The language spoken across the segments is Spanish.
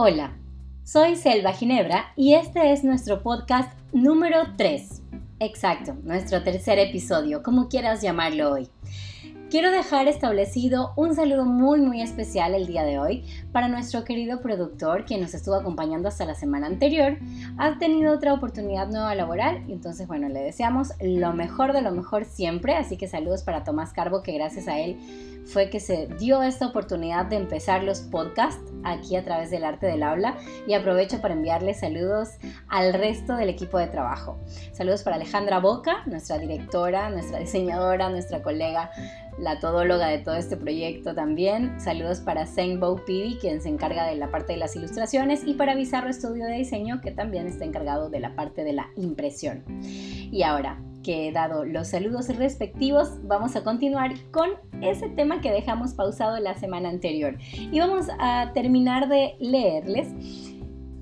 Hola, soy Selva Ginebra y este es nuestro podcast número 3. Exacto, nuestro tercer episodio, como quieras llamarlo hoy. Quiero dejar establecido un saludo muy muy especial el día de hoy para nuestro querido productor quien nos estuvo acompañando hasta la semana anterior. Ha tenido otra oportunidad nueva laboral y entonces bueno, le deseamos lo mejor de lo mejor siempre, así que saludos para Tomás Carbo que gracias a él fue que se dio esta oportunidad de empezar los podcasts aquí a través del arte del habla y aprovecho para enviarle saludos al resto del equipo de trabajo. Saludos para Alejandra Boca, nuestra directora, nuestra diseñadora, nuestra colega la todóloga de todo este proyecto también. Saludos para Bo Pidi, quien se encarga de la parte de las ilustraciones, y para Bizarro Estudio de Diseño, que también está encargado de la parte de la impresión. Y ahora que he dado los saludos respectivos, vamos a continuar con ese tema que dejamos pausado la semana anterior. Y vamos a terminar de leerles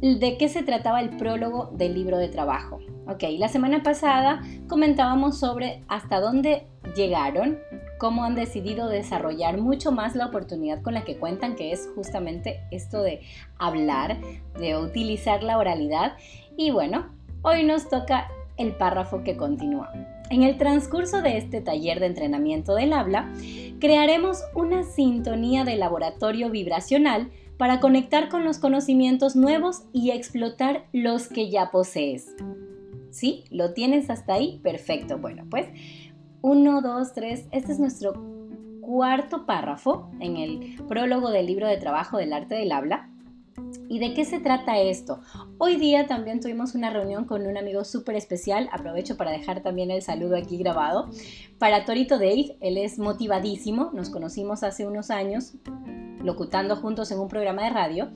de qué se trataba el prólogo del libro de trabajo. Ok, la semana pasada comentábamos sobre hasta dónde llegaron cómo han decidido desarrollar mucho más la oportunidad con la que cuentan, que es justamente esto de hablar, de utilizar la oralidad. Y bueno, hoy nos toca el párrafo que continúa. En el transcurso de este taller de entrenamiento del habla, crearemos una sintonía de laboratorio vibracional para conectar con los conocimientos nuevos y explotar los que ya posees. ¿Sí? ¿Lo tienes hasta ahí? Perfecto. Bueno, pues 1, 2, 3. Este es nuestro cuarto párrafo en el prólogo del libro de trabajo del arte del habla. ¿Y de qué se trata esto? Hoy día también tuvimos una reunión con un amigo súper especial, aprovecho para dejar también el saludo aquí grabado, para Torito Dave, él es motivadísimo, nos conocimos hace unos años locutando juntos en un programa de radio,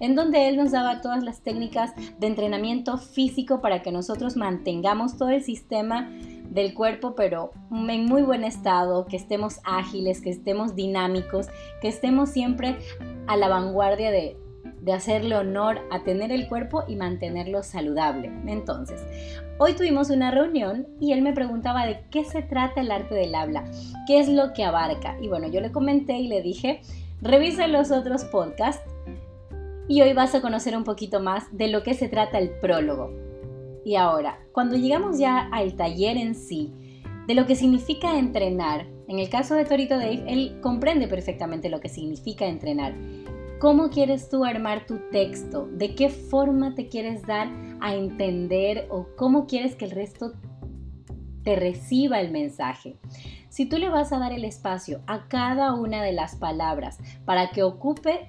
en donde él nos daba todas las técnicas de entrenamiento físico para que nosotros mantengamos todo el sistema del cuerpo, pero en muy buen estado, que estemos ágiles, que estemos dinámicos, que estemos siempre a la vanguardia de, de hacerle honor a tener el cuerpo y mantenerlo saludable. Entonces, hoy tuvimos una reunión y él me preguntaba de qué se trata el arte del habla, qué es lo que abarca. Y bueno, yo le comenté y le dije, revisa los otros podcasts y hoy vas a conocer un poquito más de lo que se trata el prólogo. Y ahora, cuando llegamos ya al taller en sí, de lo que significa entrenar, en el caso de Torito Dave, él comprende perfectamente lo que significa entrenar. ¿Cómo quieres tú armar tu texto? ¿De qué forma te quieres dar a entender o cómo quieres que el resto te reciba el mensaje? Si tú le vas a dar el espacio a cada una de las palabras para que ocupe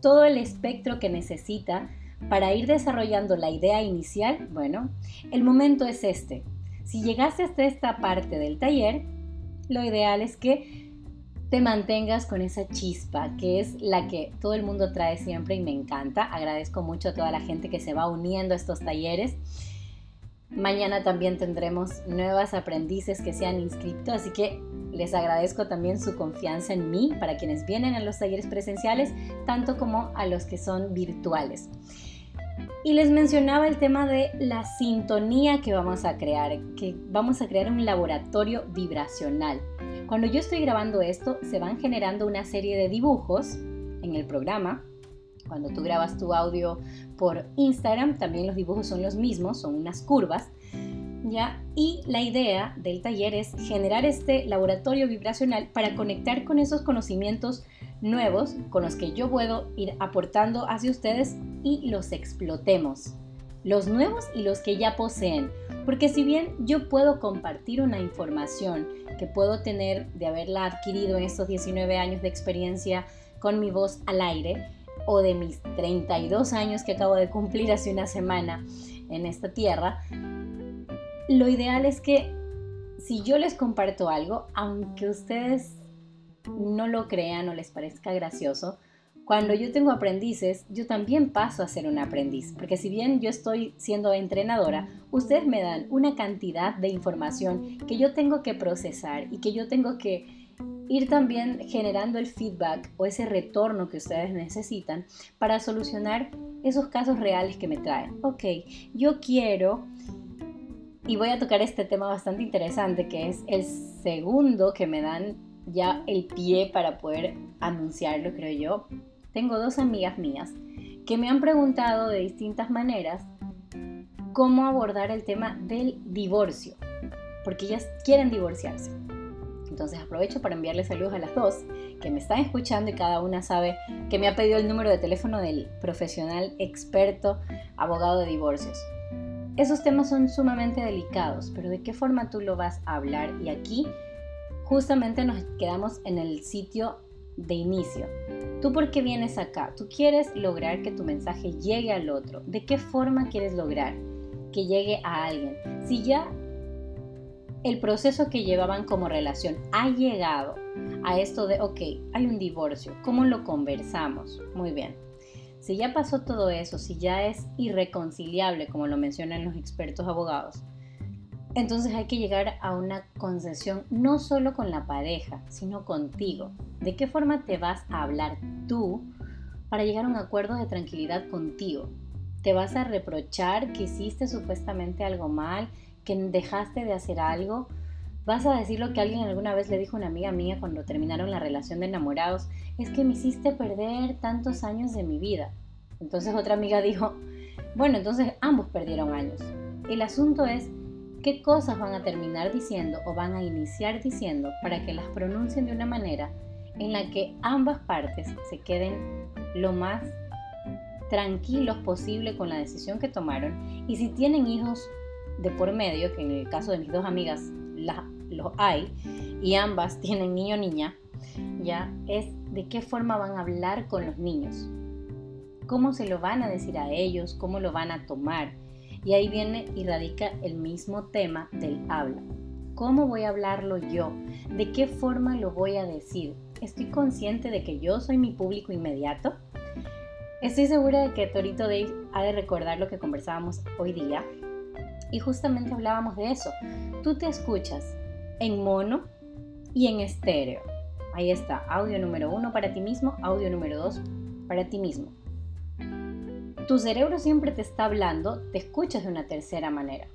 todo el espectro que necesita, para ir desarrollando la idea inicial, bueno, el momento es este. Si llegaste hasta esta parte del taller, lo ideal es que te mantengas con esa chispa, que es la que todo el mundo trae siempre y me encanta. Agradezco mucho a toda la gente que se va uniendo a estos talleres. Mañana también tendremos nuevas aprendices que se han inscrito, así que les agradezco también su confianza en mí para quienes vienen a los talleres presenciales, tanto como a los que son virtuales. Y les mencionaba el tema de la sintonía que vamos a crear, que vamos a crear un laboratorio vibracional. Cuando yo estoy grabando esto, se van generando una serie de dibujos en el programa. Cuando tú grabas tu audio por Instagram, también los dibujos son los mismos, son unas curvas. Y la idea del taller es generar este laboratorio vibracional para conectar con esos conocimientos nuevos con los que yo puedo ir aportando hacia ustedes y los explotemos. Los nuevos y los que ya poseen. Porque si bien yo puedo compartir una información que puedo tener de haberla adquirido en estos 19 años de experiencia con mi voz al aire, o de mis 32 años que acabo de cumplir hace una semana en esta tierra, lo ideal es que si yo les comparto algo, aunque ustedes no lo crean o les parezca gracioso, cuando yo tengo aprendices, yo también paso a ser un aprendiz, porque si bien yo estoy siendo entrenadora, ustedes me dan una cantidad de información que yo tengo que procesar y que yo tengo que ir también generando el feedback o ese retorno que ustedes necesitan para solucionar esos casos reales que me traen. Ok, yo quiero, y voy a tocar este tema bastante interesante, que es el segundo que me dan ya el pie para poder anunciarlo, creo yo. tengo dos amigas mías que me han preguntado de distintas maneras cómo abordar el tema del divorcio, porque ellas quieren divorciarse. Entonces aprovecho para enviarles saludos a las dos que me están escuchando y cada una sabe que me ha pedido el número de teléfono del profesional experto abogado de divorcios. Esos temas son sumamente delicados, pero ¿de qué forma tú lo vas a hablar? Y aquí justamente nos quedamos en el sitio de inicio. ¿Tú por qué vienes acá? Tú quieres lograr que tu mensaje llegue al otro. ¿De qué forma quieres lograr que llegue a alguien? Si ya el proceso que llevaban como relación ha llegado a esto de, ok, hay un divorcio, ¿cómo lo conversamos? Muy bien. Si ya pasó todo eso, si ya es irreconciliable, como lo mencionan los expertos abogados, entonces hay que llegar a una concesión no solo con la pareja, sino contigo. ¿De qué forma te vas a hablar tú para llegar a un acuerdo de tranquilidad contigo? ¿Te vas a reprochar que hiciste supuestamente algo mal, que dejaste de hacer algo? ¿Vas a decir lo que alguien alguna vez le dijo a una amiga mía cuando terminaron la relación de enamorados? Es que me hiciste perder tantos años de mi vida. Entonces otra amiga dijo, bueno, entonces ambos perdieron años. El asunto es qué cosas van a terminar diciendo o van a iniciar diciendo para que las pronuncien de una manera en la que ambas partes se queden lo más tranquilos posible con la decisión que tomaron y si tienen hijos de por medio, que en el caso de mis dos amigas los hay y ambas tienen niño o niña, ya es de qué forma van a hablar con los niños, cómo se lo van a decir a ellos, cómo lo van a tomar. Y ahí viene y radica el mismo tema del habla. ¿Cómo voy a hablarlo yo? ¿De qué forma lo voy a decir? ¿Estoy consciente de que yo soy mi público inmediato? Estoy segura de que Torito Dave ha de recordar lo que conversábamos hoy día. Y justamente hablábamos de eso. Tú te escuchas en mono y en estéreo. Ahí está, audio número uno para ti mismo, audio número dos para ti mismo tu cerebro siempre te está hablando, te escuchas de una tercera manera.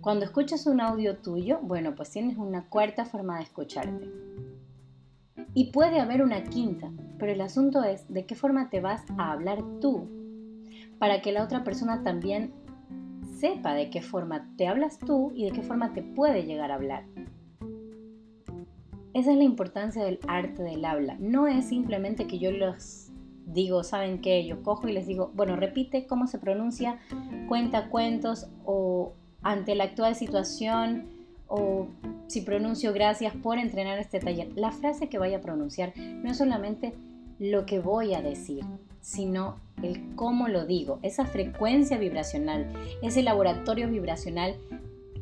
Cuando escuchas un audio tuyo, bueno, pues tienes una cuarta forma de escucharte. Y puede haber una quinta, pero el asunto es de qué forma te vas a hablar tú para que la otra persona también sepa de qué forma te hablas tú y de qué forma te puede llegar a hablar. Esa es la importancia del arte del habla. No es simplemente que yo los digo, ¿saben qué? Yo cojo y les digo, bueno, repite cómo se pronuncia, cuenta cuentos o ante la actual situación o si pronuncio gracias por entrenar este taller. La frase que vaya a pronunciar no es solamente lo que voy a decir, sino el cómo lo digo, esa frecuencia vibracional, ese laboratorio vibracional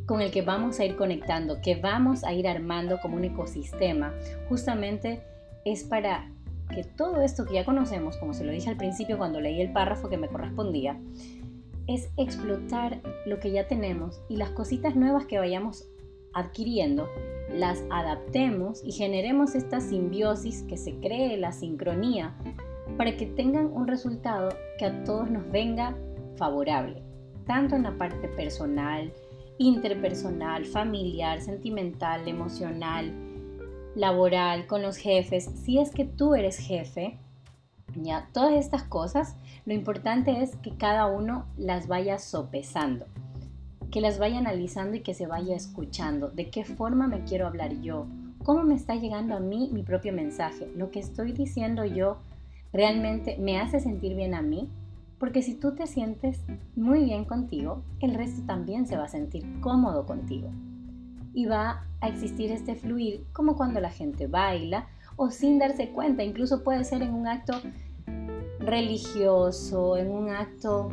con el que vamos a ir conectando, que vamos a ir armando como un ecosistema, justamente es para que todo esto que ya conocemos, como se lo dije al principio cuando leí el párrafo que me correspondía, es explotar lo que ya tenemos y las cositas nuevas que vayamos adquiriendo, las adaptemos y generemos esta simbiosis que se cree la sincronía para que tengan un resultado que a todos nos venga favorable, tanto en la parte personal, interpersonal, familiar, sentimental, emocional, laboral, con los jefes, si es que tú eres jefe, ya todas estas cosas, lo importante es que cada uno las vaya sopesando, que las vaya analizando y que se vaya escuchando, de qué forma me quiero hablar yo, cómo me está llegando a mí mi propio mensaje, lo que estoy diciendo yo realmente me hace sentir bien a mí, porque si tú te sientes muy bien contigo, el resto también se va a sentir cómodo contigo. Y va a existir este fluir como cuando la gente baila o sin darse cuenta, incluso puede ser en un acto religioso, en un acto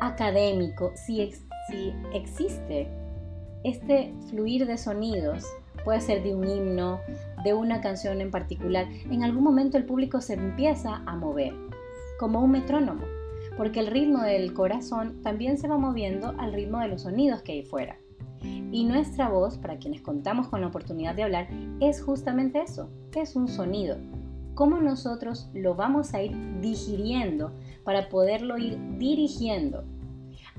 académico, si, si existe este fluir de sonidos, puede ser de un himno, de una canción en particular, en algún momento el público se empieza a mover, como un metrónomo, porque el ritmo del corazón también se va moviendo al ritmo de los sonidos que hay fuera. Y nuestra voz, para quienes contamos con la oportunidad de hablar, es justamente eso, es un sonido. ¿Cómo nosotros lo vamos a ir digiriendo para poderlo ir dirigiendo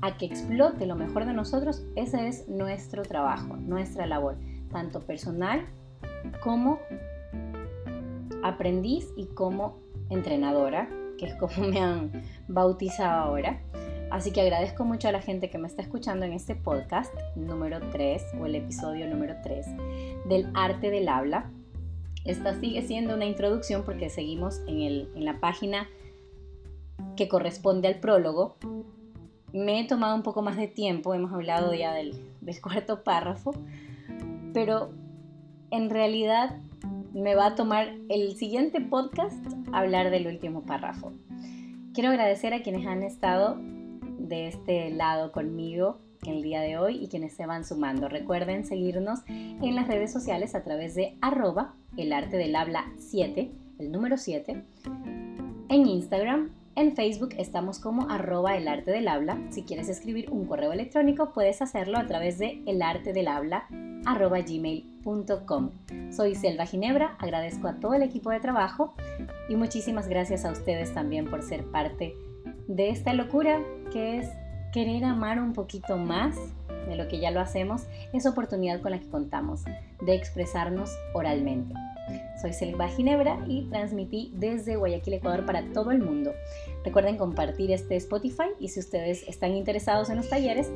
a que explote lo mejor de nosotros? Ese es nuestro trabajo, nuestra labor, tanto personal como aprendiz y como entrenadora, que es como me han bautizado ahora. Así que agradezco mucho a la gente que me está escuchando en este podcast número 3 o el episodio número 3 del arte del habla. Esta sigue siendo una introducción porque seguimos en, el, en la página que corresponde al prólogo. Me he tomado un poco más de tiempo, hemos hablado ya del, cuarto párrafo, pero en realidad me va a tomar el siguiente podcast hablar del último párrafo. Quiero agradecer a quienes han estado de este lado conmigo el día de hoy y quienes se van sumando. Recuerden seguirnos en las redes sociales a través de arroba el arte del habla 7, el número 7, en Instagram. En Facebook estamos como arroba el arte del habla. Si quieres escribir un correo electrónico puedes hacerlo a través de el del habla gmail.com. Soy Selva Ginebra, agradezco a todo el equipo de trabajo y muchísimas gracias a ustedes también por ser parte de esta locura que es querer amar un poquito más de lo que ya lo hacemos, esa oportunidad con la que contamos de expresarnos oralmente. Soy Selva Ginebra y transmití desde Guayaquil, Ecuador para todo el mundo. Recuerden compartir este Spotify y si ustedes están interesados en los talleres,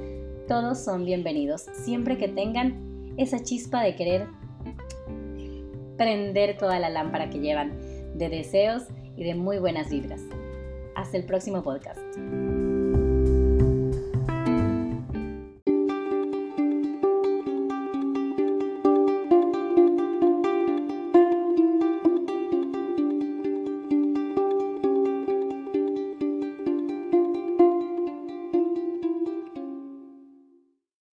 todos son bienvenidos, siempre que tengan esa chispa de querer prender toda la lámpara que llevan de deseos y de muy buenas vibras. Hasta el próximo podcast.